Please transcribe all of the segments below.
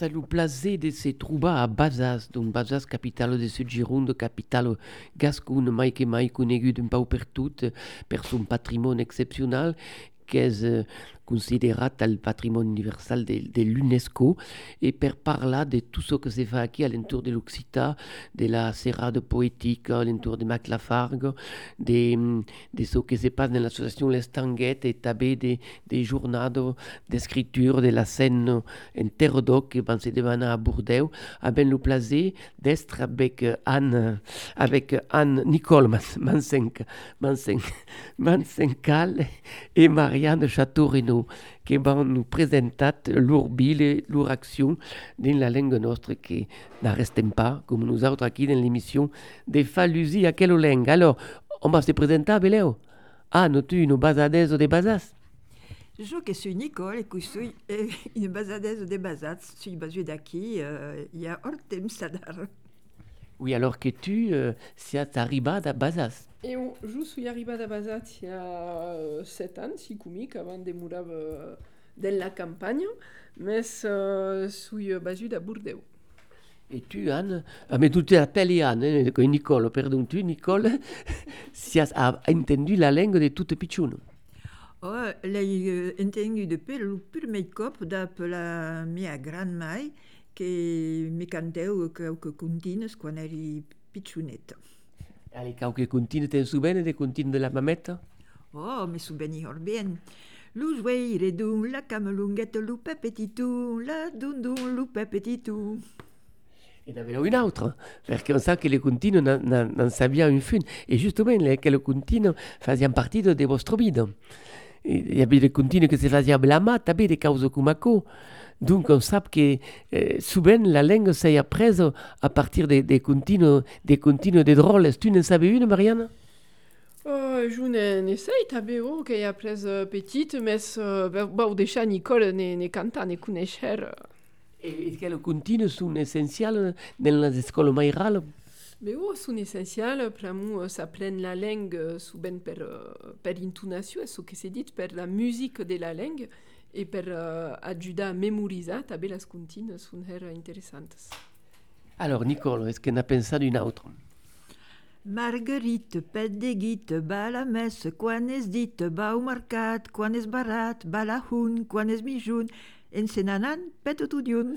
à nous placer de ces troubas à Bazas, donc Bazas, capitale de Sud Gironde, capitale gasconne, mai que mai conegut un pau per per son patrimoine exceptionnel, qu'est euh, considérat le patrimoine universel de, de l'UNESCO et per parler de tout ce que se fait ici à l'entour de l'Occità, de la serrade poétique à l'entour de Maclafargue, de, de ce qui se passe dans l'association L'Estanguette et tabé des, des journaux d'écriture de la scène en terre d'oc qui se dévanner à Bordeaux, a ben le plaisir d'être avec Anne, avec Anne Nicole Mansenc, Mansenc, Mansencal et Marianne Château-Renaud qui vont nous présenter leur bile, leur action dans la langue notre qui n'arrêtent pas, comme nous autres ici dans l'émission, de Falusi à quelle langue. Alors, on va se présenter, Béléo. Ah, nous tu une basadaise de basas? Je suis Nicole et je suis une basadaise de basas. Je suis basée d'ici, euh, il y a Ortem Sadar. Oui, alors que tu, euh, si arrives à basas. Et on, je suis arrivé à Bazat il y a 7 ans, 6 avant de mourir dans la campagne, mais je suis basé à Bordeaux. Et tu, Anne, ah, mais tu t'appelles Anne, hein, Nicole, pardon, tu, Nicole, si as entendu la langue de toute pichune. Oh, l'ai entendu depuis le premier cop la mia grand-mère que me canteu e cau que contines quan eri pitxoneta. E ali cau que contines ten subene de contin de la mameta? Oh, me subeni or bien. Lo jouei redun, la cama lungueta, lo pe petitou, la dundun, lo pe petitou. E n'a veu un altre, perquè on sap que le contino n'en sabia un fun. E justament, le, que le contino fazien partido de vostro vida. E, e abbiamo le contine che si facevano blamare, abbiamo cause come co. Donc on sait que euh, souvent la langue s'est apprise à partir des, des des drôles. Tu ne savais une, Marianne Oh, je n'essaye tabe o que a appris petite, mais uh, bah, déjà Nicole ne, ne canta, ne. Et, et quelles continues sont essentielles dans les écoles maïrales Mais oh, sont essentielles, pour nous, ça pleine la langue, souvent per, per intonation, ce que c'est dit, per la musique de la langue. et per uh, ajudar a memorizar també les contines són interessantes. Alors, Nicole, est-ce qu'on a pensé d'une autre? Marguerite, pet de guite, ba la messe, quan és dit, ba au mercat, quan és barat, ba la hun, quan mijun, en senanan, pet tout diun.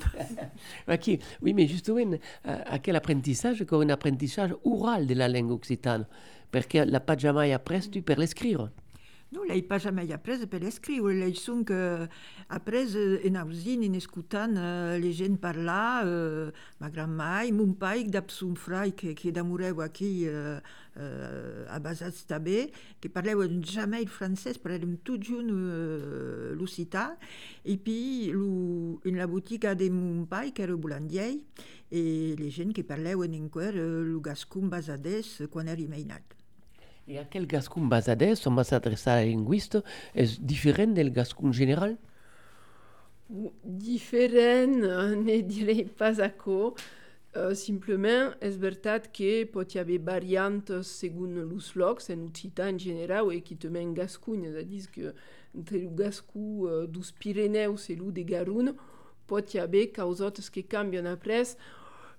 okay. Oui, mais justement, à quel apprentissage un apprentissage oral de la langue occitane, parce que la pas jamais appris tu l'écrire. Non, l'hai pas jamais appris per escriure, l'hai son que après en ausin, en escutant uh, les gens parlar, uh, ma grand-mare, mon père, frère qui, qui d'amoreu aquí uh, uh, a Basats també, que parleu jamais le français, parlem tout junt uh, l'occità, et puis en la boutique de mon père, qui era boulandier, et les gens qui parleu en enquer uh, le gascon basades quan era mainat. Et à quel gascon basadès on va s'adresser à la linguiste est différent du gascon général Différent, ne dirais pas quoi. Uh, simplement, és veritat que pot y haver variantes segons els llocs, en Occità en general, i qui també en Gascunya, és a dir, que entre el Gascú uh, dels Pirineus i el de Garun pot y haver causotes que canvien après.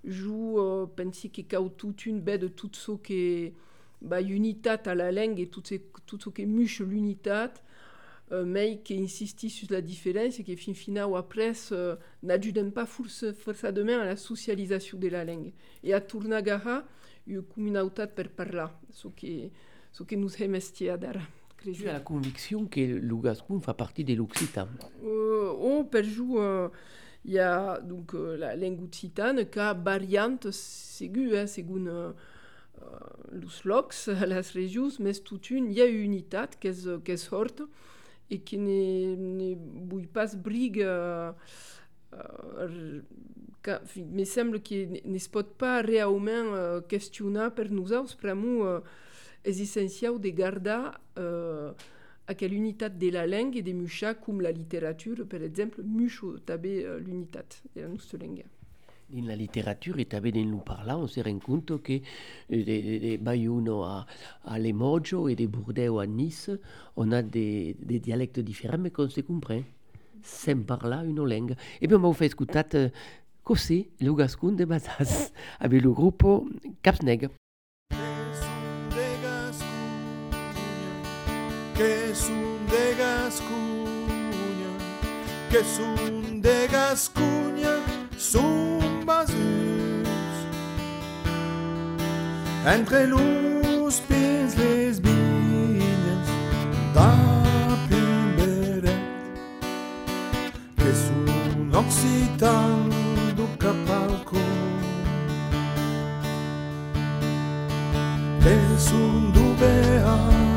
Jo uh, penso que cau tot un bé de tot ce que bah, unitat à la langue et tout ce, qui muche l'unitat, euh, mais qui insiste sur la différence et qui fin final ou après euh, n'ajude pas force, forcément à la socialisation de la langue. Et à Tournagara, une communauté per parler, ce qui, ce qui nous d'ara. Tu as la conviction que le gascon fait partie de l'occitan euh, Oh, per jour, euh, il y a donc euh, la langue occitane qui a variante, c'est hein, euh, uh, los locs, les régions, mais toute une, il y a une unitat qui est, qui est sorte et qui ne, vull pas brigue uh, uh, que, me semble que ne se pot pas realment questionar per per mi uh, és essencial de guardar à quelle unité de la langue et des mucha comme la littérature, par exemple, mucho tabe euh, l'unité de la nostra langue. Dans la littérature, et dans nous parla, on se rend compte que de, de, de Bayuno à, à Lemojo et de Bordeaux à Nice, on a des, dialectes différents, mais qu'on se comprend, sans parler une langue. Et bien, on va écouter euh, così le gascun de Bazas, avec le groupe Capsneg. que es un de que es un de son Entre los pins les vinyes da Pimberet, que es un occitan do Capalco, es un dubear.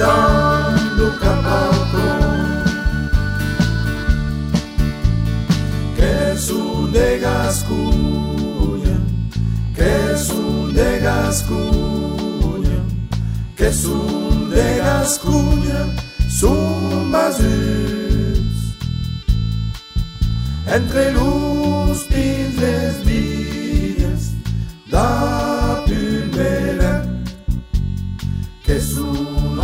Capalco. que es un de Gascuña, que es un de Gascuña, que es un de Gascuña, basus. Entre pines vides da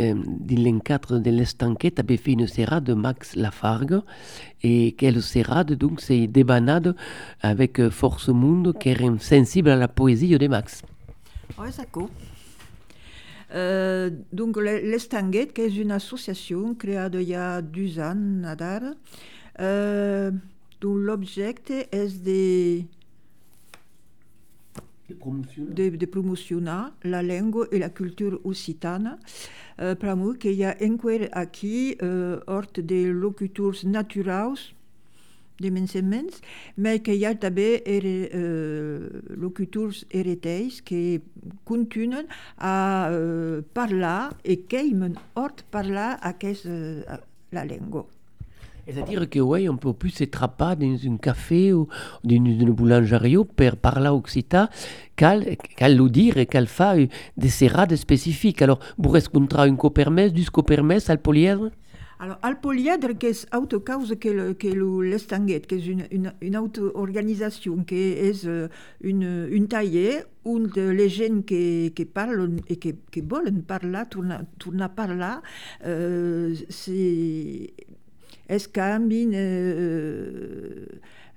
euh, dans l'encadre de l'estanquette, avait fait une serrade de Max Lafargue, et quelle serrade, donc, c'est débanade avec euh, Force Monde, qui est sensible à la poésie de Max. Oui, d'accord. Euh, donc, l'Estanguette, qui est une association créée il y a deux ans euh, dont l'objectif est de de, de la langue et la culture occitane. Uh, pramo que ha enquer aquí uh, hort de locutors naturals de mensements, mais que ha també ere, uh, locutors hereteis que continuen a uh, parlar e queimen hort parlar aquest, uh, la langue. C'est-à-dire que oui, on peut plus s'étrapper dans un café ou dans une boulangerie pour parler occitan qu'elle qu le dire et qu'elle fait des serrades spécifiques. Alors, vous rencontrez un copermès, du copermès, al polièdre? Alors, al polièdre, qui est autre cause que, l'estanguette, qui est une, une, une auto-organisation, qui est euh, une, une taillée où les gens qui, parlent et qui, qui veulent parler, tournent, tournent par là, euh, c'est escambin euh,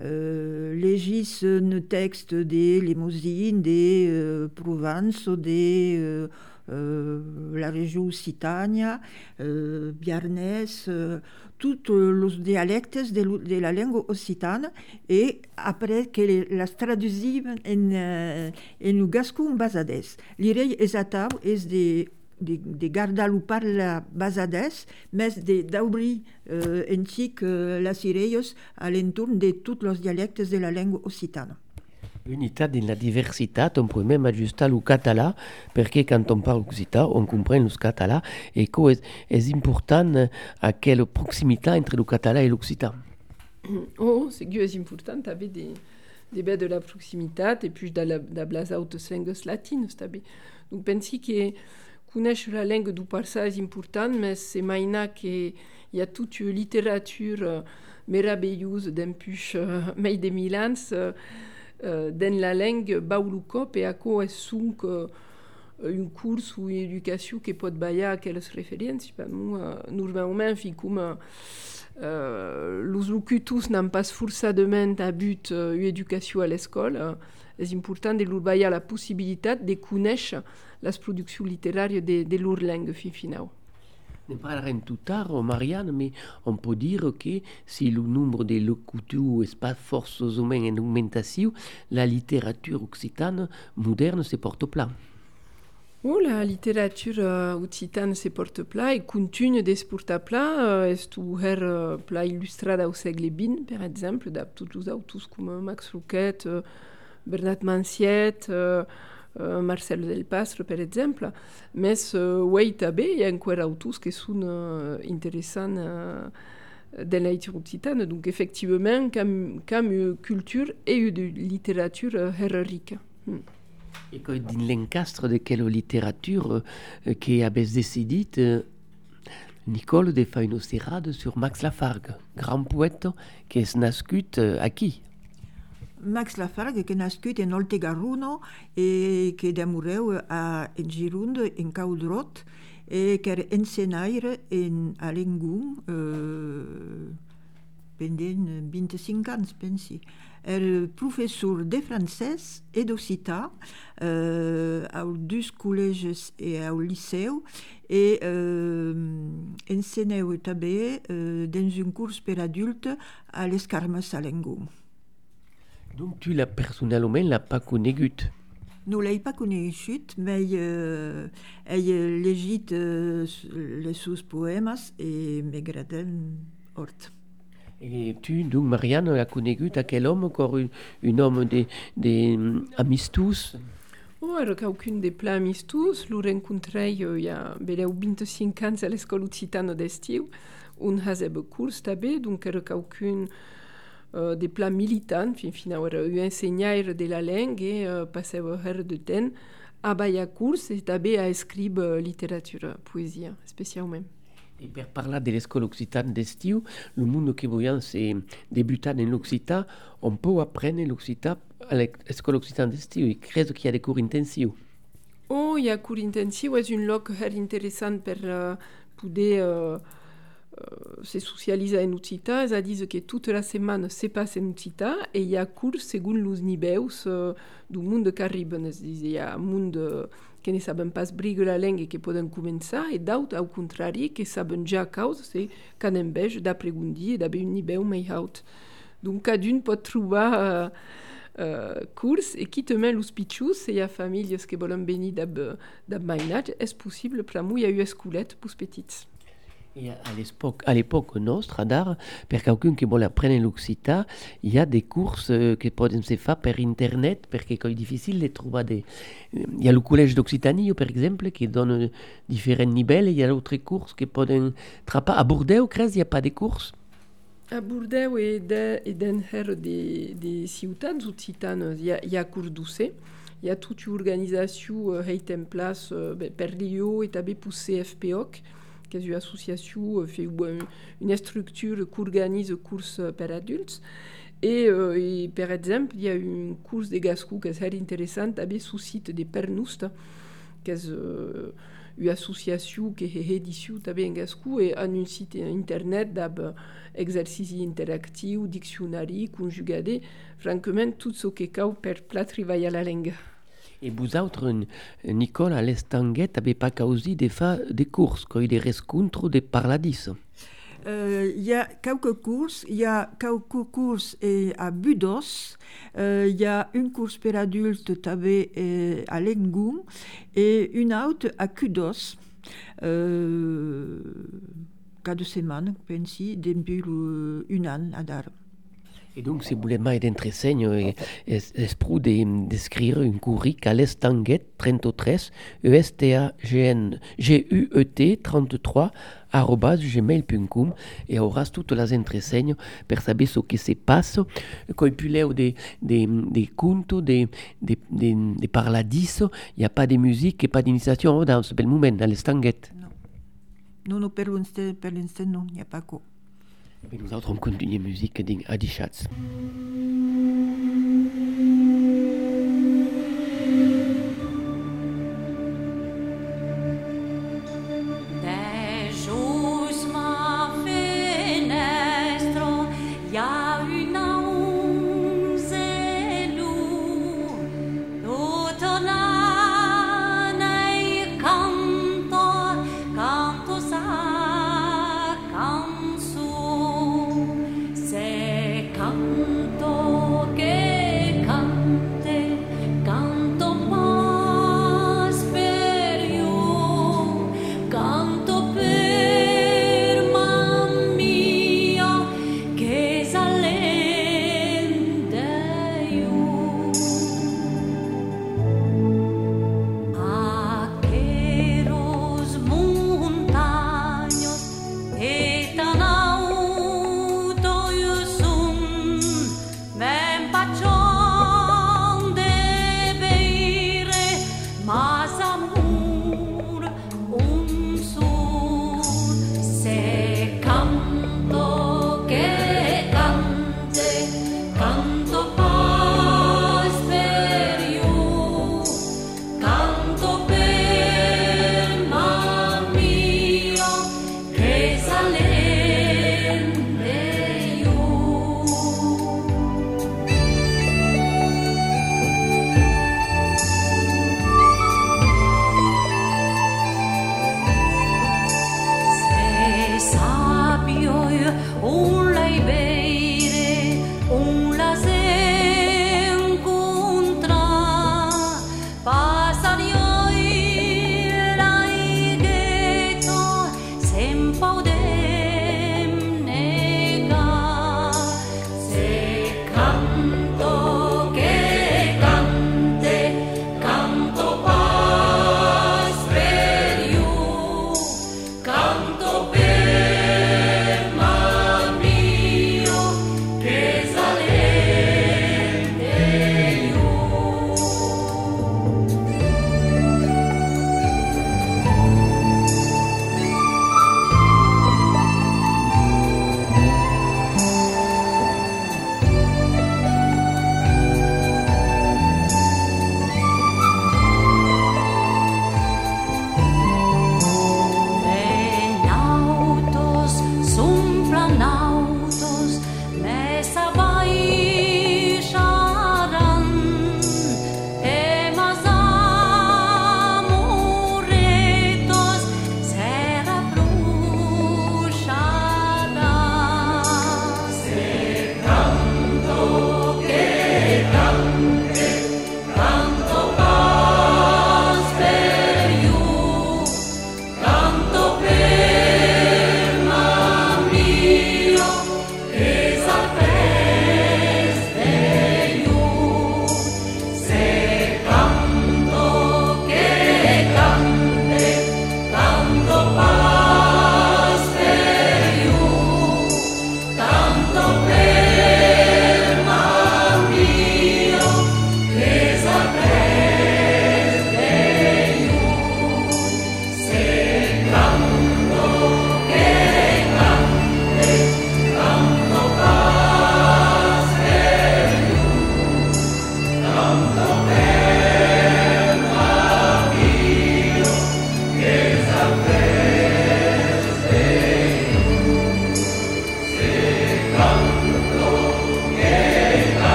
euh, legis un texte de limousine de euh, Provence de euh, euh, la région Occitania, euh, Biarnès, euh, tous les dialectes de, la langue occitane et après que les traduisent en, euh, en gascon basades. L'irei exacte est de de, de gardar lo parla basades, més de d'obrir eh, antic les ireies a l'entorn de tots els dialectes de la llengua occitana. Unitat dans la diversitat, on peut même ajuster le català, perquè quand on parle occitan, on comprend le català, et que és, és important à quelle proximité entre le català et l'occitan. Oh, c'est que és important també de, de bé de la proximitat, et puis de la, de autres langues latines. Donc pensi que la langue du parsa és important, mais c'est maïna que hi ha toute une littérature uh, meravellosa d'empuix uh, mei de milans uh, uh, dans la langue baulucop e aco és sunk uh, un curs ou une éducation qui peut bailler à aquelles références. Nous, normalement, ficum uh, los locutus n'ont pas forcément à but uh, à l'école. Uh, és important de l'urbaia la possibilitat de conèixer les produccions literàries de, de leur langue fin final. Ne parlerem tout tard, Marianne, mais on peut dire que si le nombre de locuteurs n'est pas forcément en augmentation, la littérature occitane moderne se porte plat. Oh, la littérature uh, occitane se porte plat et continue de se porter plat. Uh, est ouvert uh, plat illustrada au segle XX, per exemple, de tots els autors com Max Rouquet, Bernat Manciet, Marcel Del Pastre, per exemple, mais oui, també hi ha encara autors que uh, interessants de la littérature occitane. Donc, effectivement, comme, comme culture et une littérature. Hmm. Et quand dans l'encastre de euh, qui avait décidé euh, Nicole de faire une serrade sur Max Lafargue, grand poète qui est nascut euh, à qui? Max Lafargue, qui est nascut en Oltegaruno et qui est a en Gironde, en Caudrot, et qui est enseignaire en Alengun euh, pendant 25 ans, pensi. Er professeur de français et d'occitan euh, aux deux collèges et au lycée et euh, enseignait també euh, dans un cours per adultes à l'Escarmes à Lengun. Donc tu l'as personnellement l'as pas conegut? No l'ai pas conegut, mais euh, he llegit euh, les seus poemes et m'agraden hort. Et tu, donc Marianne, as conegut à quel homme, encore un, un homme de, de um, amistus Oh, era qualcun de pla amistus, lo rencontrei uh, il y a beleu 25 ans a l'escola occitana d'estiu, un hasebe curs també, donc era qualcun uh, de pla militant, fin final era un ensenyaire de la langue e uh, passeu her de temps a baia curs e també a escribe literatura, poesia, especialment. Et per de l'école occitane d'estiu, le monde que voyons c'est débutant en l'occitan, on peut apprendre l'occitan à l'école occitane d'estiu. Et crée qu'il y a des cours intensifs. Oh, hi ha curs intensiu, és un lloc molt interessant per uh, poder uh, uh, se socialitzar en occità, a dir, que tota la setmana se passa en occità e hi ha curs segons els nivells uh, d'un món que arriben, és a dir, hi ha un món que ne saben pas brigue la llengua que poden començar e d'autres, al contrari, que saben ja causa, se can envej d'apregundir e d'haver un nivell més alt. Donc, cada un pot trobar uh, curs e qui los pitjos, se hi ha famílies que volen venir d'ab, mainatge, possible, per a eu escolet pels petits. Et à l'époque nostra d'art, per qualcun qui vol apprendre l'occità, il y a des courses euh, que poden se faire per internet, perquè è difficile de trobar des... Il y a le collège d'Occitanie, par exemple, qui donne différents niveaux, il y a d'autres courses que poden trapar. À Bordeaux, il n'y a pas de courses A Bordeaux e, de, e den her de, de ciutats occitanes, hi ha, hi ha curs d'UC, hi ha tota organització uh, heit en place uh, per l'IO e també per CFPOC, és una associació, fait une structure qui organise courses per adultes. Et, euh, et par exemple, il y a une course de gascou qui est très intéressante avec sous site de Pernousta, qui est euh, une association qui est édition en gascou et en un site internet d'ab exercici interactifs, dictionnaire, conjugadé, francament tout ce qui est travailler la langue. Et vous autres, Nicole, à l'Estanguet, n'avez pas causé des, fa des courses, quoi, des rencontres de parladis euh, Il y a quelques courses. Il y a quelques courses à Budos. Euh, il y a une course pour adultes tabé à Lengoum et une autre à Kudos. Euh, quatre semaines, pensi, depuis une an à Dar. Et donc, voulez mai d'entresegno, esprou d'écrire un curric à l'estanguet 33 ESTAGN G-U-E-T 33 arrobas gmail.com et auràs toutes les entresenyes per saber ce que se passe, coipuleu de, de, de conto, de, de, de, de parladis, il n'y a pas de musique et pas d'initiation dans bel moment, à l'estanguet. Non. Non, non, per l'instant, non, il n'y a pas quoi. Et nous autres, on continue la musique d'Adi Schatz. canto che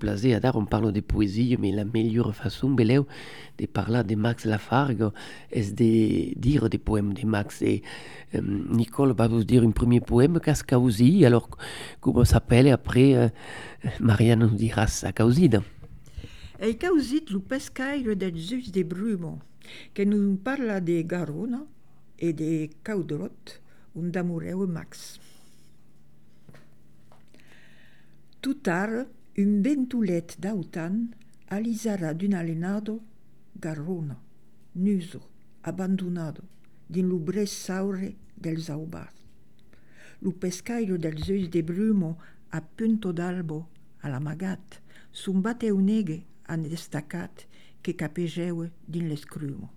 plaisir, Adar, on parle de poésie, mais la meilleure façon, Beleu, de parler de Max Lafargue, est de dire des poèmes de Max. Et euh, Nicole va vous dire un premier poème, Cascausi, alors comment s'appelle, après, euh, Marianne nous dira sa causide. Et causit le pescaire del Zeus de Brumo, qui nous parle de Garona et de Caudrot, un d'amoureux Max. Tout tard, un bentulet d'autan alizara d'un alenado garrona, nuso, abandonado, din lo brez saure dels aubats. Lo pescaire dels oeus de brumo a punto d'albo, a l'amagat, son bateu negue an destacat que capegeue din l'escrumo.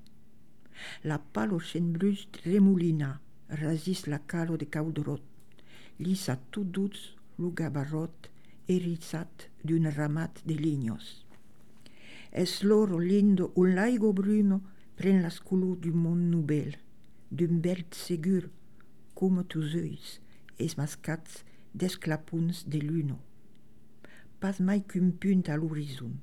La palo chen brus remolina rasis la calo de caudrot, lisa tout douz lo gabarrot, erizzat d'un ramat de lignos. Es loro lindo un laigo bruno pren la sculu du mon nubel, d'un belt segur, come tus oeis, es mascats d'esclapuns de luno. Pas mai qu'un punt à l'horizon,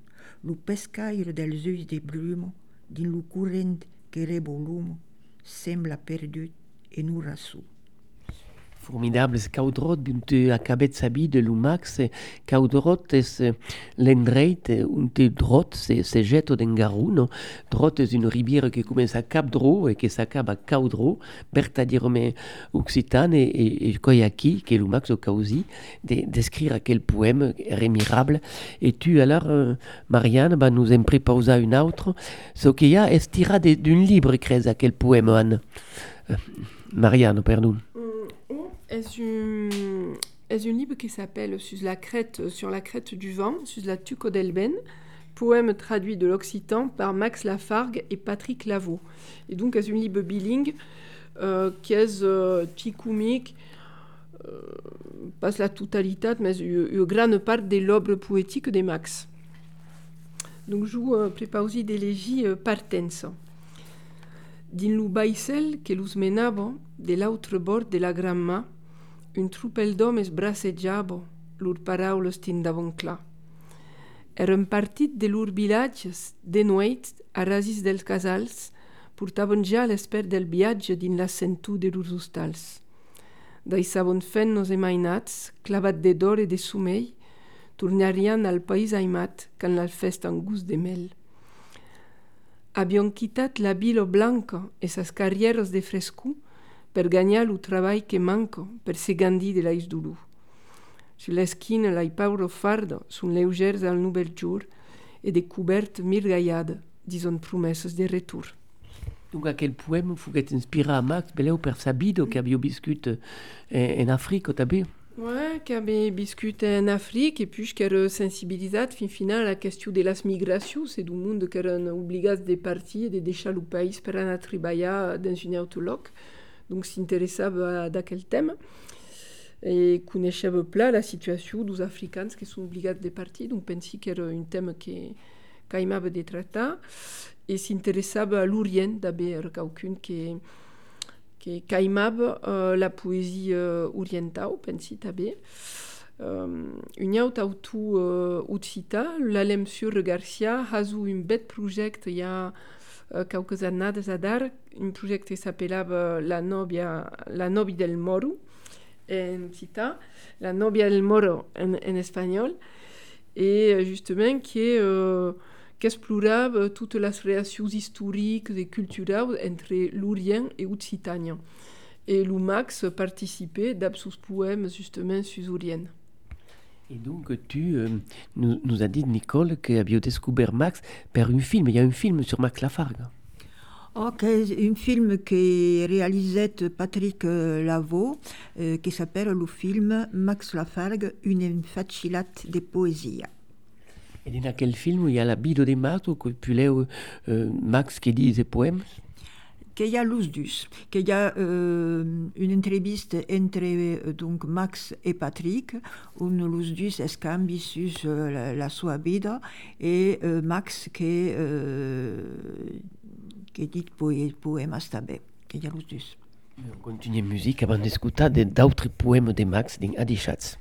lo pescaire dels oeis de brumo, din lo current que rebo lumo, sembla perdut rassù. Formidable. Caudrot bunte acabet sabi de lumax. Caudrot es l'endreit un te drot se se jeto d'engaruno drot es une rivière qui commence à Cap Dro et qui s'acaba à Caudro bertadirome occitane et, et koyaki qui est lumax au causi d'écrire quel poème remirable. Et tu alors euh, Marianne va nous en préposa une autre. Ce qu'il y a est tiré d'un livre créé à quel poème Anne? Euh, Marianne pardon est un, est un livre qui s'appelle sur la crête, sur la crête du vent, sur la Tuco d'Elben, poème traduit de l'occitan par Max Lafargue et Patrick Lavaux. Et donc, c'est un livre bilingue euh, qui est euh, ticoumique, euh, passe la totalité, mais une grande part des lobes poétiques de Max. Donc, je vous euh, prépare aussi des légies euh, partenza. Din lu que lus menavo de l'autre bord de la gramma, un troupel d'homes brasejavo lur paraules tindavon clar. Eren partit de lur vilatges, de nuit, a rasis dels casals, portavon ja l'espert del viatge din la sentú de lurs hostals. Daissavon fent nos emainats, clavat de d'or e de sumei, tornarian al país aimat quan la festa en gust de mel. Abion quitat la bilo blanca e sas carrièros de frescou, per gagnar lo treball que manco per se gandhi de l'ais dulu. Sur l'esquina l'ai pauro fardo sun leugers al nubel jour e de couverte mirgaiada dison promesses de retour. Donc à quel poème fuguet inspiré à Max Beleu per sabido che abbia biscut en Afrique, t'abbé Ouais, qui avait discuté en Afrique et puis qui a sensibilisé fin final la question de las migrations, c'est du monde qui est obligat de partir et de deixar le pays per anar a treballar dans un autoloc. Donc s'intéressava à quel thème et coneixeva pla la situation dos africans qui sont obligats de partir. Donc pensi que era un thème que caimava de tractar et s'intéressava à l'Orient d'haver qualcun qui que caimava uh, la poésie uh, orientale, pensi també. Um, un aut autu uh, ucita, l'Alem sur Garcia, hasu un bet projecte ja uh, quelques annades a dar, un projecte qui s'appelava La Nobia, la del Moro, en cita, La Nobia del Moro en, espagnol, et justement qui est uh, qu'explorava toutes les relations historiques et culturelles entre l'Orient et l'Occitanie. Et l'UMAX participait d'absus poèmes justement sur l'Orient. Et donc, tu euh, nous, nous as dit, Nicole, que avait découvert Max par un film. Il y a un film sur Max Lafargue. Ok, un film qui réalisait Patrick Lavaux, euh, qui s'appelle le film Max Lafargue, une facilate de poésie. Et dans quel film il y a la bide de Max ou que puis là, euh, Max qui dit des poèmes? Qu'il y a l'usdus, qu'il y a euh, une entreviste entre euh, donc Max et Patrick, où l'usdus escambi sur euh, la, la sua vida et euh, Max qui, qui dit poème à Stabé, qu'il y a l'usdus. On continue musique avant d'écouter d'autres poèmes de Max dans Adichatz.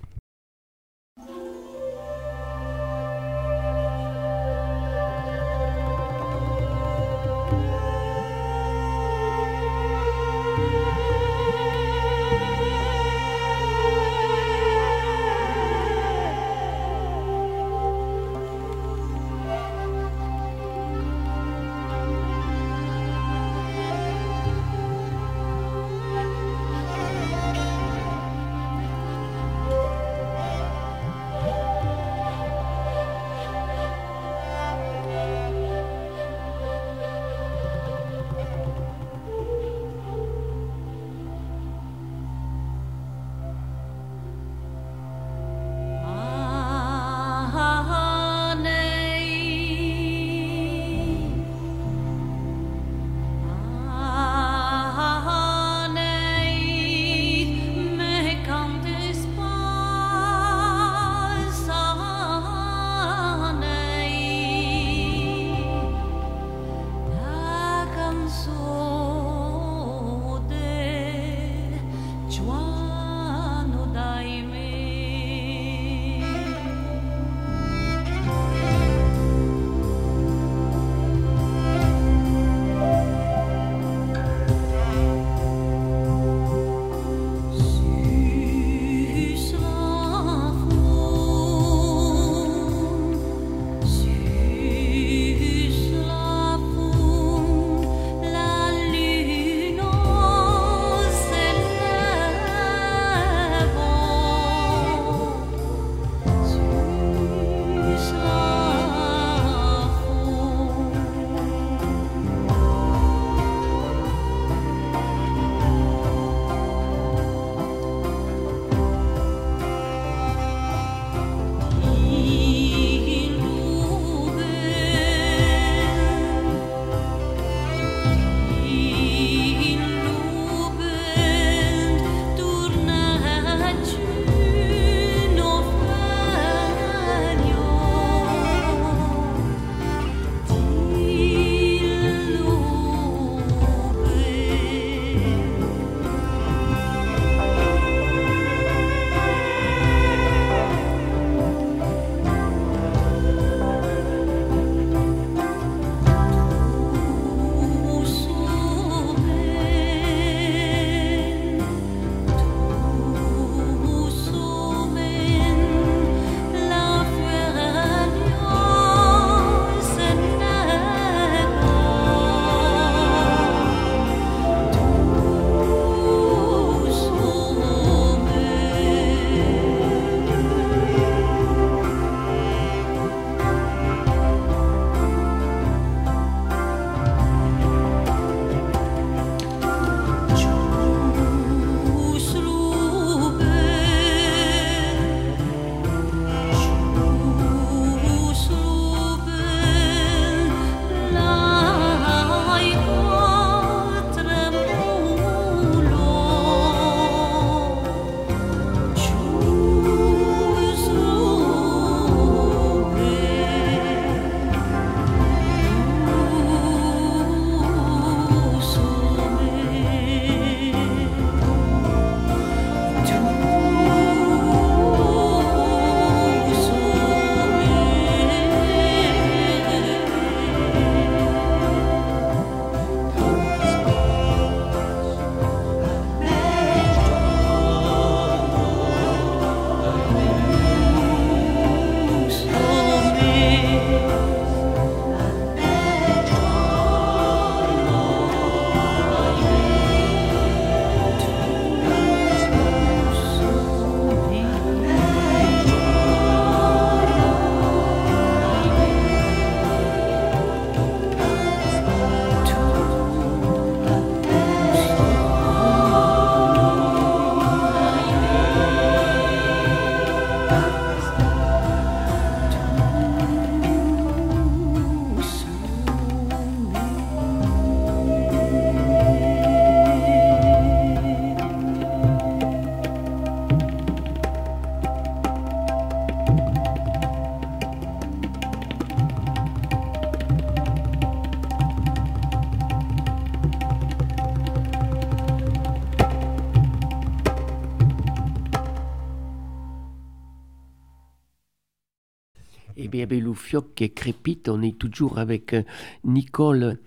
Fioc qui crépite, on est toujours avec euh, Nicole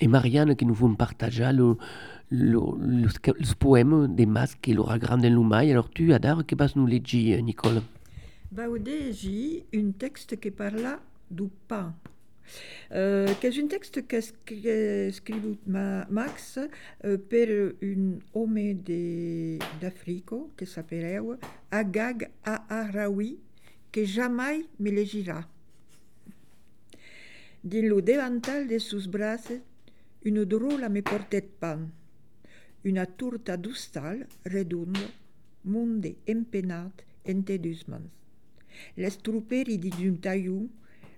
et Marianne qui nous vont partager le, le, le, le poème des masques et l'aura grande l'humain. Alors tu, Adar, que vas nous lire, Nicole? Va j'ai un texte qui parle du pain. Euh, qu'est un texte ma, Max euh, per un homme d'Afrique qui s'appelait Agag Aharawi que jamais me legira. Din lo devantal de sus braces, una drola me portèt pan. Una turta d'ustal, redonda, monde empenat en te dus mans. L'estruperi dit un taiu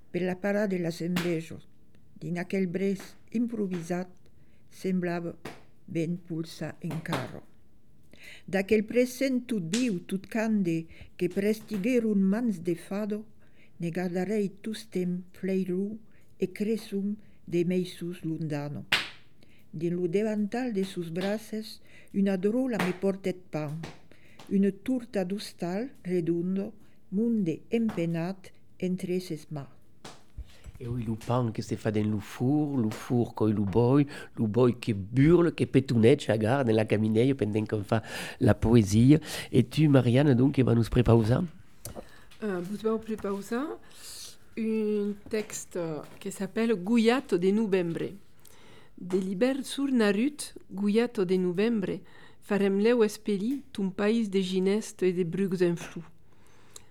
per la para de las envejos. Din aquel brez improvisat, semblava ben pulsa en carro. D'aquel present tout viu, tout cande, que prestiguer un mans de fado, ne gardarei tus tem fleirou e cresum de meisus lundano. Din lo devantal de sus braces, una drola me portet pan, une turta d'ustal redundo, munde empenat entre ses mans. Et oui, le pain qui se fait dans le four, le four qui le boy, le boy qui burle, qui pétounette, chagar, dans la caminée pendant qu'on fait la poésie. Et tu, Marianne, donc, qui va nous préparer ça euh, Vous allez préparer ça un texte qui s'appelle Guyato de novembre. Deliber sur Narut, Guyato de novembre, farem leu espeli un país de ginest et de brucs en flou.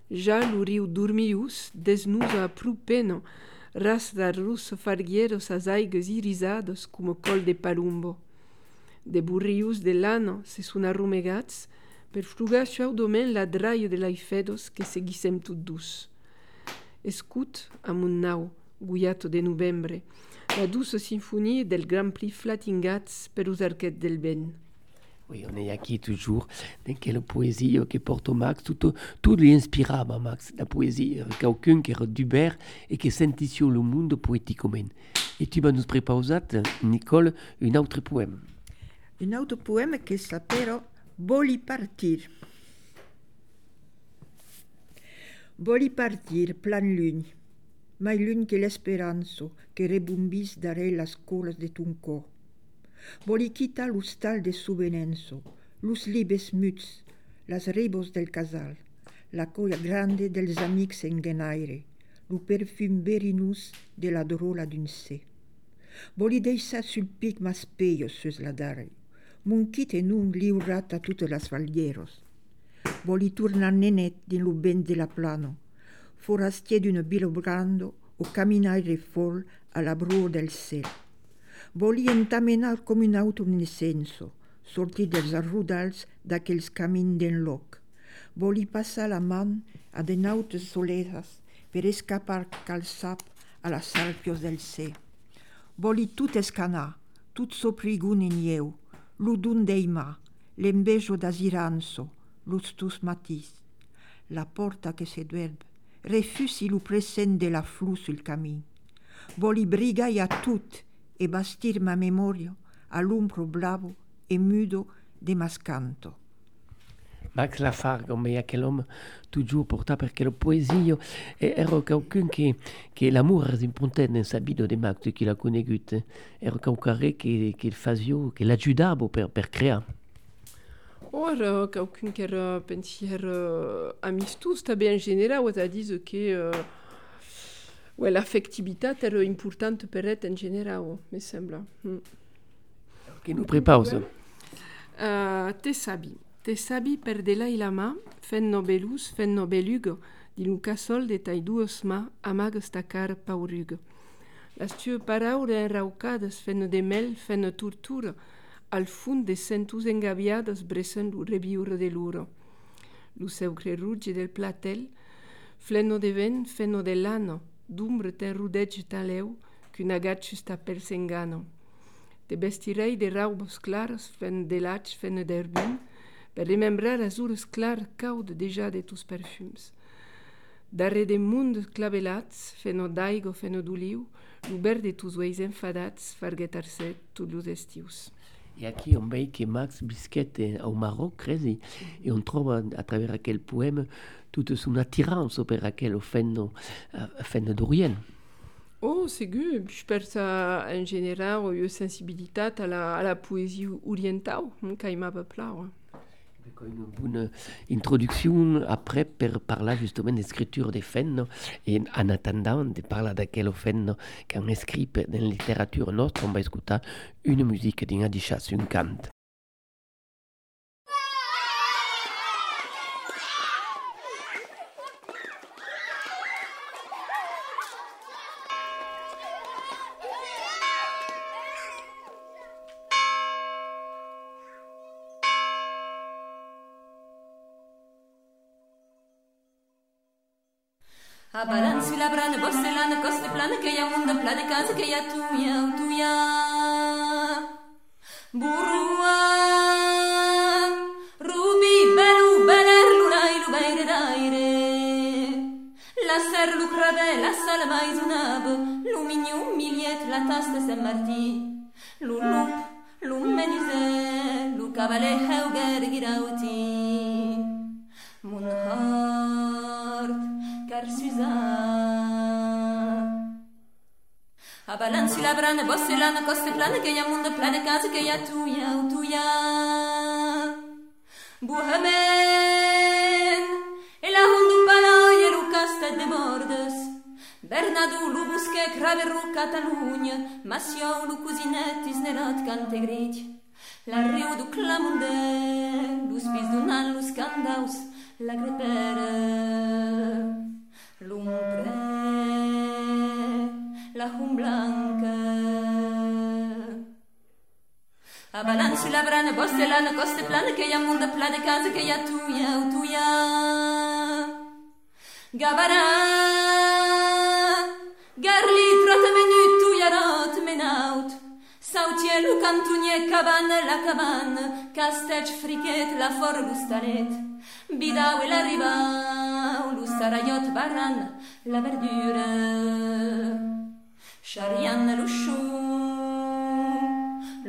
Ja l'uriu dormius, desnus a pru peno, ras d'arrus fargueros as aigues irisados como col de palumbo. De burrius de lano se sun arrumegats per frugar domen la draio de laifedos que seguissem tot dus. Escut am un nau, guiato de novembre, la douce symphonie del grand pli flatingats per us arquet del vent. Oui, on est ici toujours dans quelle poésie que porte Max. Tout, tout lui inspirava, Max, la poésie. Quelqu'un qui era d'Hubert et qui sentit sur le monde poétique humain. Et tu vas nous préparer, Nicole, un autre poème. Un autre poème qui s'appelle Voli partir. voli partir plan lugn, mai lugn que l'esperanço que rebombis d'arè las còlas de ton cor. Voli quitar l'hostal de subvenenço, los libes muts, las rebos del casal, la colla grande dels amics en genaire, lo perfum berinus de la drola d'un sè. Voli deixar sul pic mas peios sus la d'arè, mon kit e non liurat a totes las valieros, Voli turnar nenet din lu ben de la plano, forastier d'un bilo brando o caminaire fol a la brua del ciel. Volia entamenar com un auto en senso, sortir dels arrudals d'aquells camins d'enloc. Voli passar la man a de nautes soleres per escapar calçap a las salpios del sé. Voli tot escanar, tot soprigun en ieu, l'udun deima, l'envejo d'asiranzo, lus tus matis. La porta que se duerbe, refusi lu present de la flu sul camin. Voli brigai a tut, e bastir ma memoria all'umbro blavo e mudo de mascanto. Max Lafargue, mais quel homme toujours porta perché la poesia era qualcun che, che l'amore era important in sa vita di Max, che l'ha conosciuto. Era qualcuno che, che che l'aiutava per, per creare. Ora, qualcun che era pensiero amistus, sta in generale, a dire che uh, Ouais, l'affectivité est importante pour être en général, me semble. Mm. Qui nous prépare ça uh, Te sabi. Te sabi per de la ilama, fenno belus, fenno belugo, di Luca sol de tai duos ma, amag stacar paurugo. Las tue paraure enraucades fenno de mel, fenno tortura, al fund de centus engaviadas bresen lu rebiure de luro. Lu seucre ruggi del platel, flenno de ven, fenno de lano, d'umbre ten rudege taleu, qu'un agatxus sta per. De bestirei de raubos claros fen de lach fen d'erbin, per remembrar as ures clar caud deja de tus perfums. Darre de mund clavelats, feno daigo feno d'uliu, l'uber de tus weis enfadats, fargetar se tu lus estius. Et ici, on voit que Max Bisquet est au Maroc, crezi, et on trouve à, travers quel poème toute son attirance vers quel fenno, fenno d'Orient. Oh, segur, je pense en général une sensibilité à la, à la poésie orientale, qui m'a pla. Une bonne introduction après per parler justement d'écriture des fennes et en attendant de parler de quel fennes qu'un écrit dans la littérature notre on va écouter une musique d'une une cante. Abalan su la brana, bosse lana, coste plana, que ya munda plana, casa que ya tuya, tuya. Burua, rubi, belu, beler, lunai, lubeire, daire. La ser lucrave, la sala mai zunab, lumini un miliet, la tasta se marti. Lulup, lumenize, lucavale, heuger, girauti. Munhoi. Suzanne. Abalane sur la brane, bosse l'âne, coste plane, qu'il y a monde plein de cases, qu'il y a tout, y'a ou tout, y'a. Bouhamen, et la honte ou pas e l'œil, et caste des mordes. Bernadou, le bousquet, crave rou, Catalogne, Massio, le cousinet, isnerat, cante grit. La rio du clamonde, lus pis d'un an, lus candaus, la grepere l'ombre la hum blanca. A balance la brana coste la na coste plana que ya munda plana casa que ya tuya tuya gabara garli trota menu tuya rot menaut Sautielu, cantunie, cabane, la cabane, castec, friquet, la forgustalet. Bidau e la riba, sarayot barran, la verdure. Sharian lushu,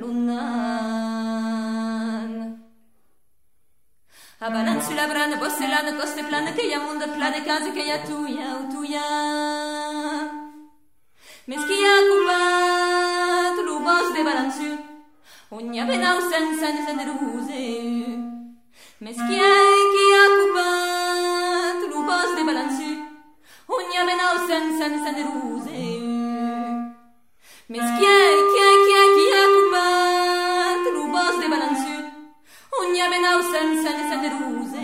lunan. Abanan su la brana, bosselana, coste plana, che ya munda plane case, che ya tuya, o tuya. Meschia cupat, ne sen ruse.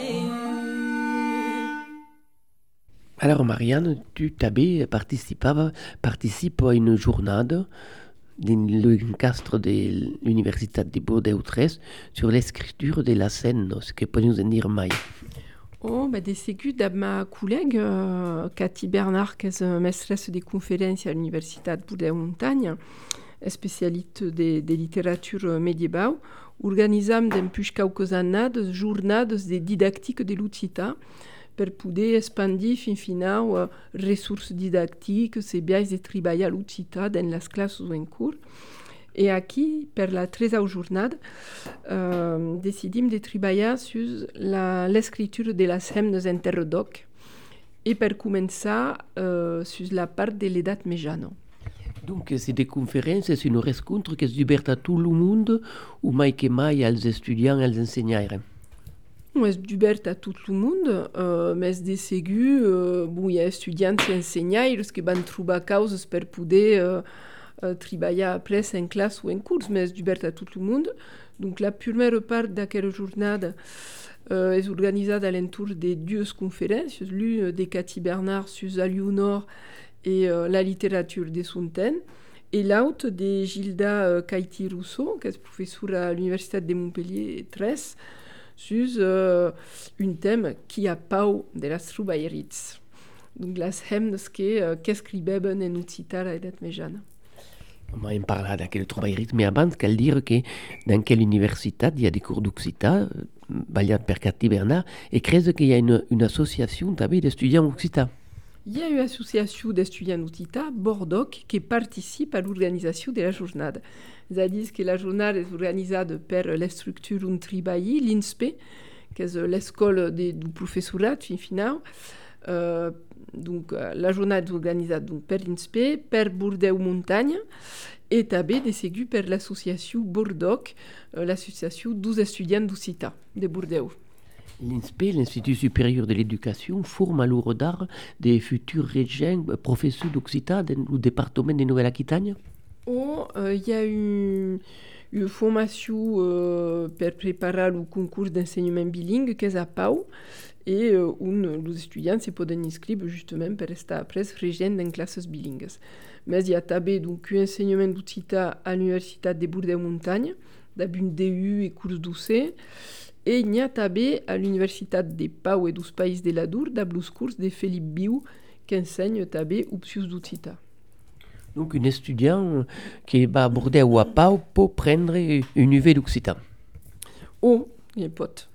Alors Marianne, tu t'avais participé, participe à une journée dans le cadre de l'Université de Bordeaux-Tres sur l'écriture de la scène, ce que peut nous en dire Maï? Oh, bah des ségus de ma collègue euh, Cathy Bernard, qui est maîtresse des conférences à l'Université de Bordeaux-Montagne, spécialiste des, des littératures médiévales, organisam depuis quelques années des journées de didactique de l'Ucita, per poder expandir fin final uh, ressources didactiques, se biais de treballar l'occità dans les classes en cours. Et aquí, per la 13 jornada, uh, decidim de treballar sur l'escriptura de les hemnes enterrodoc et per començar uh, sur la part de l'edat mejana. Donc, c'est des conférences, c'est une rencontre qui est ouverte à tout le monde, ou mai que mai als étudiants als enseignants. Est ouverte à tout le monde, uh, mais de segur, uh, bon, a étudiants et enseignants qui vont trouver causes pour pouvoir uh, uh, travailler après en classe ou en cours, mais est ouverte à tout le monde. Donc la première part de cette journée uh, est organisée à l'entour de deux conférences, l'une de Cathy Bernard la Nord et uh, la littérature des Sontaines, et l'autre de Gilda Kaiti Rousseau, qui est professeure à l'Université de Montpellier 13, sur euh, un thème qui a pau de las trubairits. Donc las hemnes que uh, qu'escribeben en ucitar a edat mejana. On va en parler d'aquest trobairit, mais abans cal dire que dans quelle université il y a des cours d'occità, ballat per Cathy Bernard, et crèze qu'il y a une, une association també d'étudiants occità. Il y a une association d'étudiants d'Utita, Bordoc, qui participe à l'organisation de la journée. C'est-à-dire que la journée est organisée par la structure un tribaï, l'INSPE, qui est l'école du professorat, fin final. Euh, donc, euh, la journée est organisée donc, par l'INSPE, par Bordeaux Montagne, et tabé des ségus par l'association Bordoc, euh, l'association 12 étudiants d'Ucita, de Bordeaux. L'INSPE, l'Institut supérieur de l'éducation, forme à l'ouro d'art des futurs régents, euh, professeurs d'Occitane au département de Nouvelle-Aquitaine Oh, euh, il y a une, une formation euh, pour préparer le concours d'enseignement bilingue qu'est à Pau et euh, un, les étudiants se peuvent inscrire justement pour rester après régents dans classes bilingues. Mais il y a tabé un enseignement d'Occitane à l'Université de Bordeaux-Montagne, d'abun DU et cours d'UC, et il y a tabé à l'Université de Pau et dos Pays de la Dour, d'ablus cours de Philippe Biou, qui enseigne tabé Upsius d'Occitane. Donc, un étudiant qui va ou à Pau pour prendre une UV d'Occitane. Oh, il y a pote.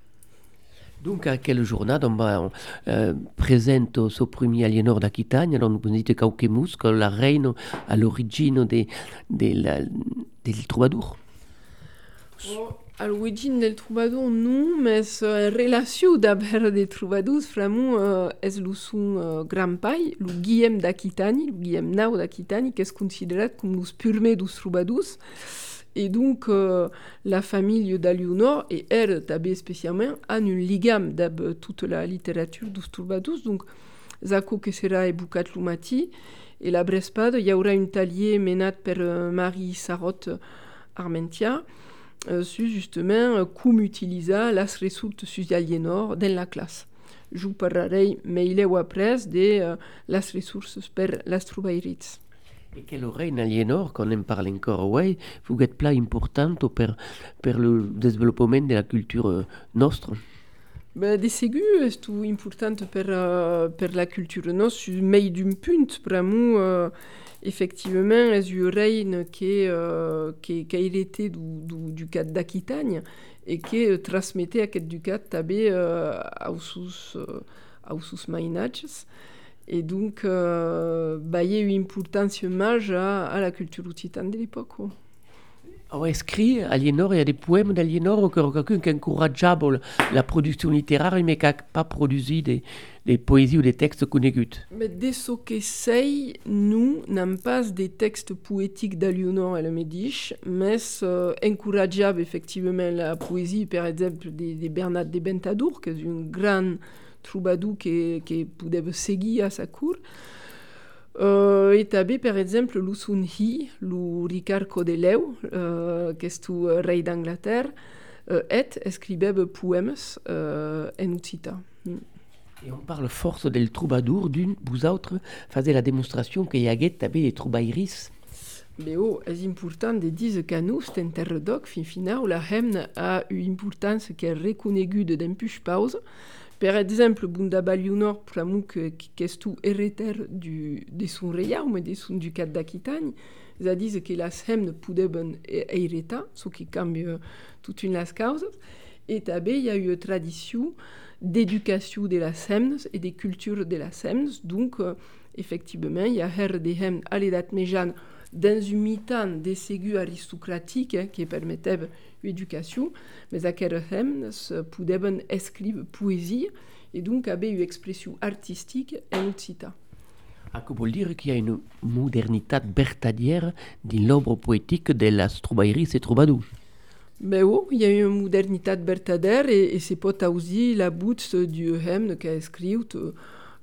Donc, à quelle journée on va euh, présente ce premier Aliénor d'Aquitagne, on nous dit Cauquemus, que la reine à l'origine de, de la, del troubadour. Oh, à l'origine del troubadour, non, mais en relation d'abord des troubadours, vraiment, euh, est le son euh, grand-pai, le Guillaume d'Aquitagne, le Guillaume Nau d'Aquitagne, qui est considéré comme le purme dos troubadours. Et donc, euh, la famille d'Aliénor, et elle, tabé spécialement, a une ligame d'ab toute la littérature dos troubadours. Donc, Zako Kessera et Boucat Lumati, et la Brespade, il y aura un talier menat par euh, Marie Sarotte Armentia, euh, sur justement euh, comment utiliser las ressources sur Aliénor dans la classe. Je parlerai, mais il est ou après, de euh, las ressources per las troubaïrits. Et quelle reine Aliénor, qu'on en parle encore, ouais, vous êtes plat importante pour, pour le développement de la culture nostre? Ben, de segur est tout important uh, per la culture nostra, mais d'un punt, vraiment, uh, effectivement, est reine qui, uh, qui, qui a hérité du, du, du cat d'Aquitagne et qui uh, transmettait aquest ducat també uh, aux sus, uh, aux sus mainatges. Et donc, uh, bah, il y a eu une importance majeure à, à la culture occitane de l'époque. On a écrit Aliénor, y a des poèmes d'Aliénor que quelqu'un qui encourageable la production littéraire, mais qui n'a pas produit des, des poésies ou des textes connus. Mais dès ce que c'est, nous n'avons pas des textes poétiques d'Aliénor et le Médiche, mais euh, effectivement la poésie, par exemple, de, de Bernard de Bentadour, qui est un grand troubadour qui, qui pouvait seguir à sa cour. Euh, et també, per exemple, lu Sun Hi, lu Ricard Codeleu, euh, qui est un rei d'Angleterre, euh, et escriveva poèmes euh, en occità. Mm. Et on parle force del troubadour, d'une, vous autres, faisait la démonstration qu'il y avait des troubairis. Beo, és important de dir que nous, en terre d'oc, fin final, la hemne a une importance qui est reconeguda d'empuix pausa. Per exemple, Bunda Balionor, pramu que, qui est tout héritaire du, de son reiaume, de son ducat d'Aquitagne, ça dit que las hemnes poudaient hériter, ce qui cambie toute une las. Et també, il y a eu une tradition d'éducation de las hemnes et des cultures de las hemnes. Donc, euh, effectivement, il y a her des hemnes à méjane dans un mitan des ségus aristocratiques hein, qui permettaient l'éducation, mais aquelles hemnes pouvaient écrire poésie et donc avaient une expression artistique en occitan. Ah, que veut dire qu'il y a une modernité bertadière de l'œuvre poétique de las troubairis et troubadours? Mais oh, il y a une modernité bertadère et, et c'est pas aussi la bout du hemne qui a écrit uh,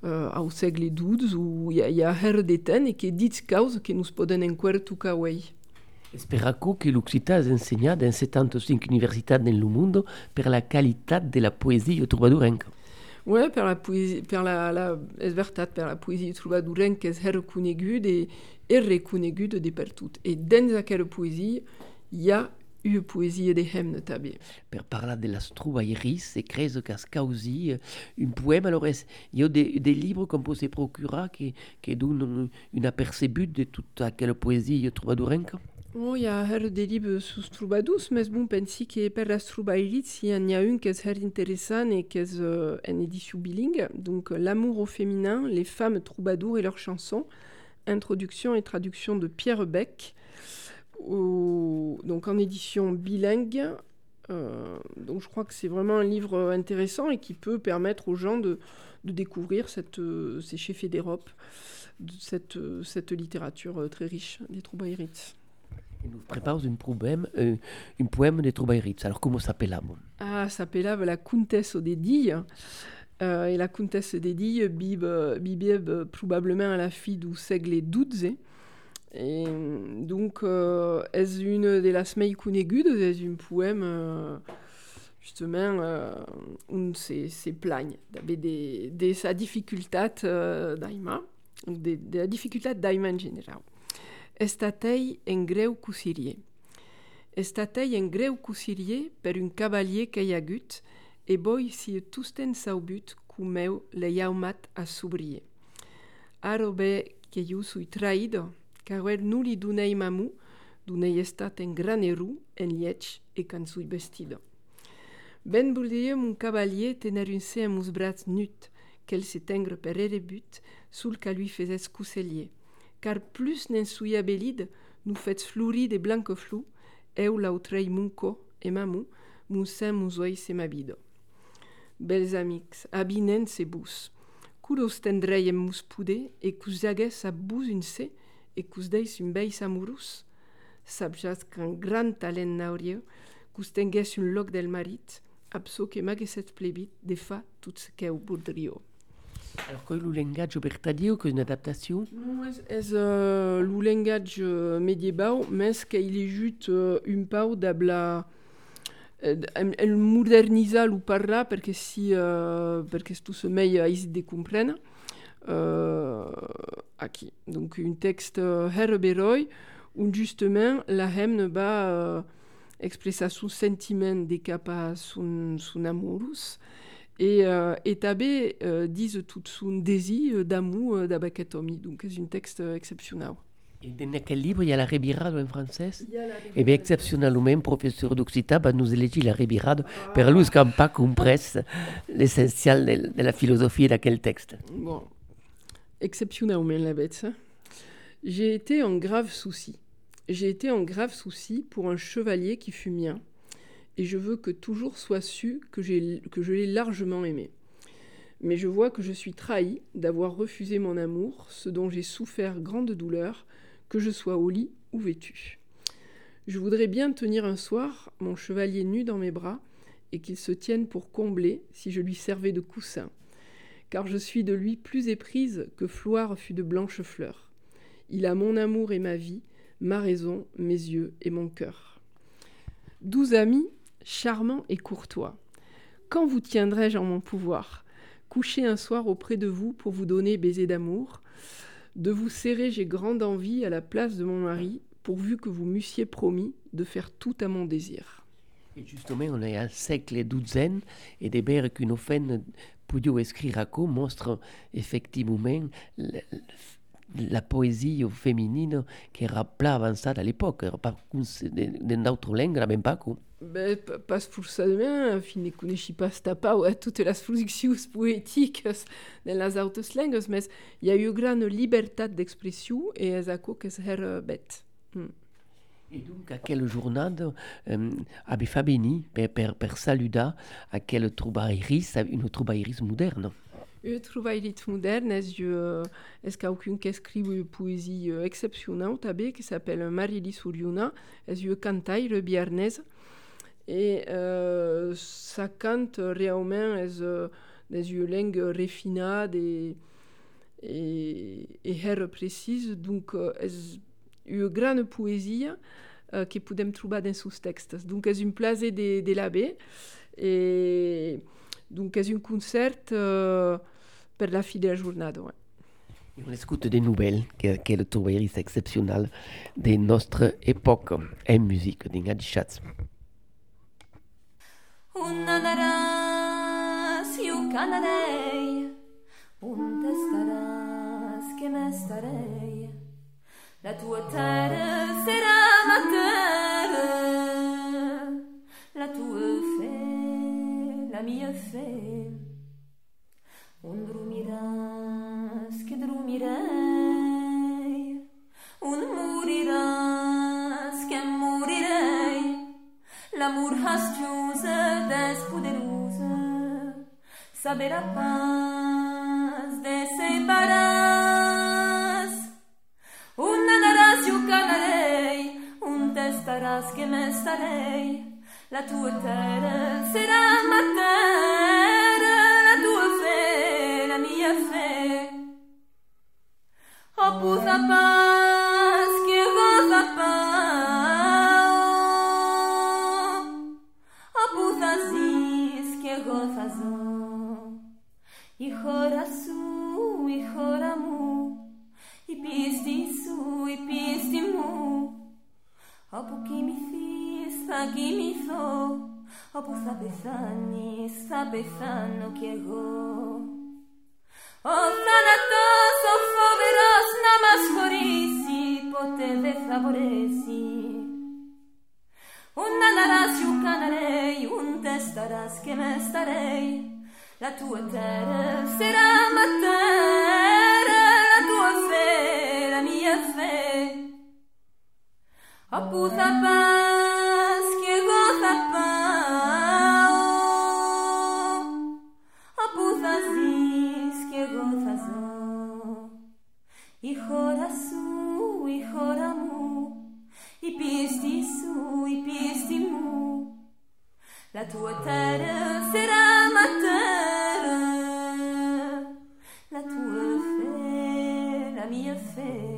au segle XII, où il y a, her temps et qui dit causes que nous poden encore tocar ouais. Esperaco que l'Occità és ensenyat en 75 universitats dans le monde per la qualitat de la poésie troubadourenca. Ouais, per la per la, la, és veritat, per la que reconeguda et, et reconeguda de per tot. Et dans aquella poésie, il y a une poésie de hemne també. Per parlar de las troubairis, et creus qu'as causi un poème, alors est, il y a des, des livres qu'on se procurer qui, qui donnent un apercebut de toute aquella poésie troubadourenca. Oh, il y a her des livres sus trubadus, mais bon, pensi que per las trubairitz, il y en a une qui est her intéressante et qui est euh, en édition bilingue. Donc, euh, L'amour au féminin, les femmes troubadours et leurs chansons. Introduction et traduction de Pierre Beck. Au- donc, en édition bilingue. Euh, donc, je crois que c'est vraiment un livre intéressant et qui peut permettre aux gens de, de découvrir cette, euh, c'est chez Fédérope, de cette, euh, cette littérature très riche des troubaïritz. Il nous prépare une poème, euh, une poème de Troubairitz. Alors, comment s'appelle-t-il Ah, s'appelava la Comtesse des Dilles. Euh, et la Comtesse des Dilles bib, bibeb probablement la fille du segle XII. Et donc, euh, est une de las mei conegudes, est une poème euh, justement euh, on se, se plagne de, de, sa difficultat euh, d'aima, de, de la difficultat d'aima en. Estatei en greu cosirier. Estatei en greu per un cavalier que hi ha hagut, e si tusten saubut comeu leiaumat a sobrier. Aro be que traïdo, cauer nuli dunei mamu, dunei estat en gran eru, en liech e can sui vestido. Ben voldria mon cavalier tener un se mus brats nut, qu'elle s'étengre per ere but, sul ca lui faises couselier. Car plus n'en suia belide, nous faites florid et blanco flou, eu lautrei munco e mamu, mun sen mus oi se mabido. Bels amics, se bus. Curos tendrei em mus pude, e cus jagues a bus un se, deis un beis amorus. Sabjas qu'un gran talent n'aurieu, cus tengues un loc del marit, abso que magueset plebit de fa tout ce qu'eu voldrio. Alors, quel est le langage vertadio, que une adaptation? Non, és, és uh, lo langatge uh, mediebau, mes qu'il est juste uh, un pau d'abla eh, el, el modernisar lo parlar perquè si uh, perquè tu se mei a de comprendre uh, aquí. Donc un texte uh, herberoi on justement la hemne va uh, expressar son sentiment de cap a son, son amorus et, euh, et també euh, disent tout son désir d'amour euh, d'Abakatomi. Donc c'est un texte euh, exceptionnel. Et dans quel livre il y a la rebirade en français? Eh bien, exceptionnellement, professeur d'Occità va nous élegir la rebirade per lui qui n'a pas compris l'essentiel de, de la philosophie de quel texte? Bon, la bête. hein. J'ai été en grave souci. J'ai été en grave souci pour un chevalier qui fut mien, et je veux que toujours soit su que, que je l'ai largement aimé. Mais je vois que je suis trahi d'avoir refusé mon amour, ce dont j'ai souffert grande douleur, que je sois au lit ou vêtu. Je voudrais bien tenir un soir mon chevalier nu dans mes bras, et qu'il se tienne pour combler si je lui servais de coussin car je suis de lui plus éprise que Floire fut de blanches fleurs. Il a mon amour et ma vie, ma raison, mes yeux et mon cœur. Douze amis, charmants et courtois, quand vous tiendrai-je en mon pouvoir? Coucher un soir auprès de vous pour vous donner baiser d'amour? De vous serrer, j'ai grande envie à la place de mon mari, pourvu que vous m'eussiez promis de faire tout à mon désir. Et justement, on est et des qu'une écrire à quoi montre effectivement la, la poésie féminine qui era pla avançada langues, era même pas quoi. Ben, pa- pas forçament, fi ne coneixi pas tapa a toutes las produccions poétiques de las altres langues, mais y a eu grande liberté d'expression et és aquò que és her bet. Mm. Et donc, à quelle journée euh, fait béni per, per, per saludar à quelle troubairis, une troubairis moderne? Eu trouvaillit moderne, és, euh, és quelqu'un qui écrit une poésie euh, exceptionnelle, qui s'appelle Marilis Uriuna, és eu cantaire biarnès, et euh, sa cante realment és, euh, des une langue refinada et, et, et précise, donc euh, és une grande poésie euh, que podem trobar dans seus textes. Donc és un plaisir de, de l'abbé, et donc és un concert euh, per la fi de la. Ouais. Et on écoute des nouvelles, que- quelle troubairis exceptionnelle de notre époque en musique, un t'estaràs que m'estarei? La tua terra sarà ma terra, la tua fe, la mia fe. Un dormiràs que dormirei, un moriràs que morirei. L'amor rastiusa, despoderosa, saber a paz de separarás. Que m'estarei. La tua terra serà ma terra, la tua fe, la mia fe. Oh, puta paz, que goza paz. Oh, puta zis, que goza zo. I chora su, i chora mu. I pisti su, i pisti mu. Opo que me fiz, que me zo. Opo sabesani, sabesano que go. O thanatos, o foveros, namas forisi, poteve favoresi. Un anaràs i un canarei, un testaràs que m'estarei. La tua terra serà ma terra, la tua fe, la mia fe. O puta paz, que goza paz. O puta zis, que goza zo. I chora su, i chora mu. I pisti su, i pisti mu. La tua terra sarà ma terra, la tua fe, la mia fe.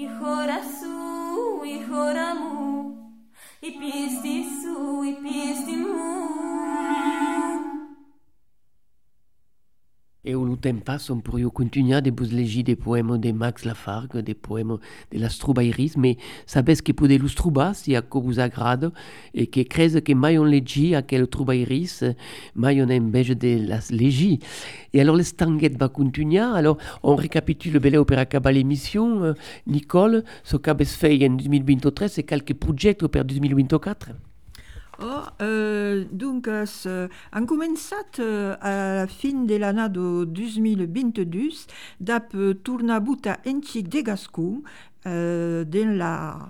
I chora su, i chora mu, i pisti su, i pisti mu. Et temps passe, on pourrait continuer de vous lire des poèmes de Max Lafargue, des poèmes de la Strubairis, mais savez que pour des Struba, si à quoi vous agrade, et que crèze que mai on legi à quel Strubairis, mai on beige de la legi. Et alors, le stanguette va continuer, alors on récapitule belle opéra acabar l'émission, euh, Nicole, ce qu'avez fait en 2023 et quelques projets pour 2024. Oh, euh, donc, euh, han començat euh, a la fin de l'année de 2022 d'ap euh, tornar buta en xic de Gascou euh, dans la,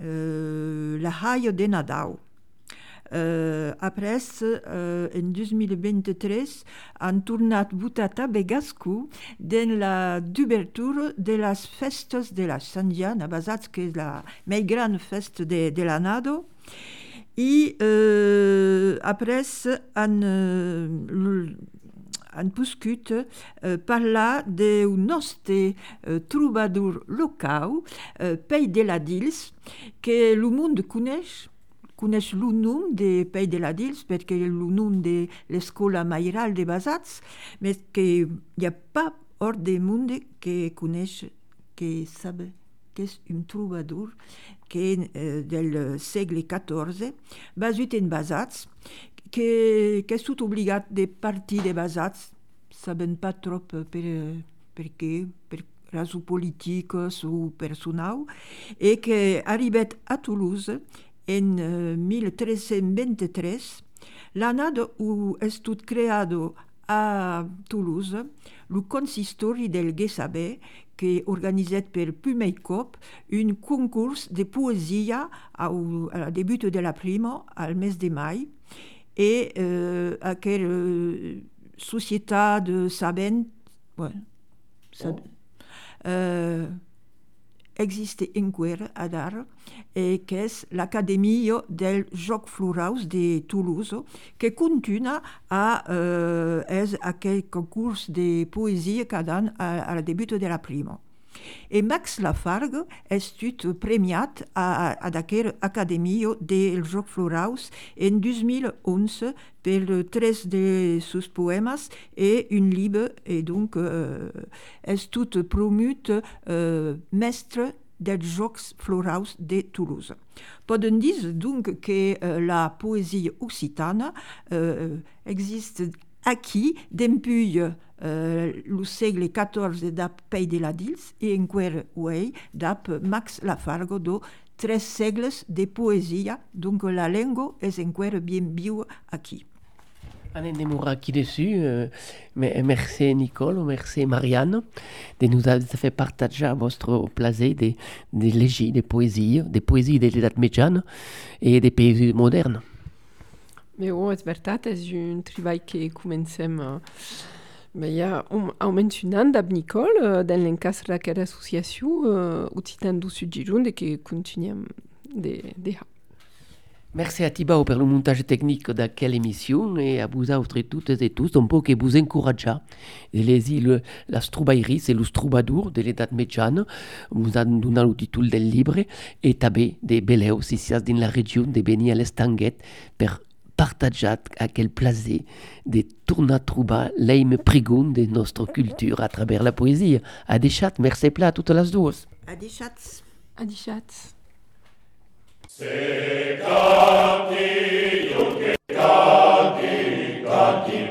euh, la de Nadal. Euh, après, en 2023, han tornat buta també Gascou dans la d'ouverture de les festes de la Sant Jan, a Basats, que la més gran festa de, de. I euh, après, han, euh, han poscut euh, parlar d'un nostre euh, trobador local, euh, Pei de la Dils, que el món coneix, coneix el nom de Pei de la Dils perquè el nom de l'escola mairal de Basats, però que hi ha pas hors del món que coneix, que sap que és un trobador que eh, del segle XIV, basut en Basats, que és tot obligat de partir de Basats, saben pas trop per, per què, per raons polítiques o personal, e que arribat a Toulouse en eh, 1323, l'année où és tot creado a Toulouse, le consistori del Guessabé, que organisat per primer cop un concurs de poesia au, al debut de la prima, al mes de mai, e eh, aquella eh, societat de sabent, sab, eh, existe encara a dar, eh, que és l'Acadèmia del Joc Floraus de Toulouse, que continua a eh, és aquell concurs de poesia cada any al debut de la prima. E Max Lafargue és tot premiat a, a d'aquella acadèmia del Joc Floraus en 2011 per tres de seus poemes et un llibre, et donc euh, és tot promut euh, mestre dels Jocs Floraus de Toulouse. Poden dir donc que euh, la poesia occitana euh, existe Aquí, dempuy euh, le segle XIV d'ap Pei de la Dils et en quer way d'ap Max Lafargo do tres segles de poesia, donc la langue est en quer bien viu. On est aquí dessus. Euh, merci Nicole, merci Marianne de nous avoir fait partager votre plaisir des, des légies, des poésies, des poésies de l'État médiane et des poésies modernes. Oh, és veritat, és un treball que comencem hi ha almenys un an d'ab Nicole uh, dans l'encastre d'aquesta associació uh, utilitzant du Sud Giron de que continuem de, de Merci à Tibao pour le montage technique de quelle émission et à vous autres toutes et tous, donc pour que vous encouragez les îles, la Strubaïri, c'est le Strubadour de l'État médiane, vous a donné le titre del libre et tabé des belles si dans la région de Beni à l'Estanguet partager à quel plaisir de tourna trouba l'aime prigon de notre culture à travers la poésie. À des chats, merci plat à toutes les deux. À des chats. À des chats. Se canti, io che canti, canti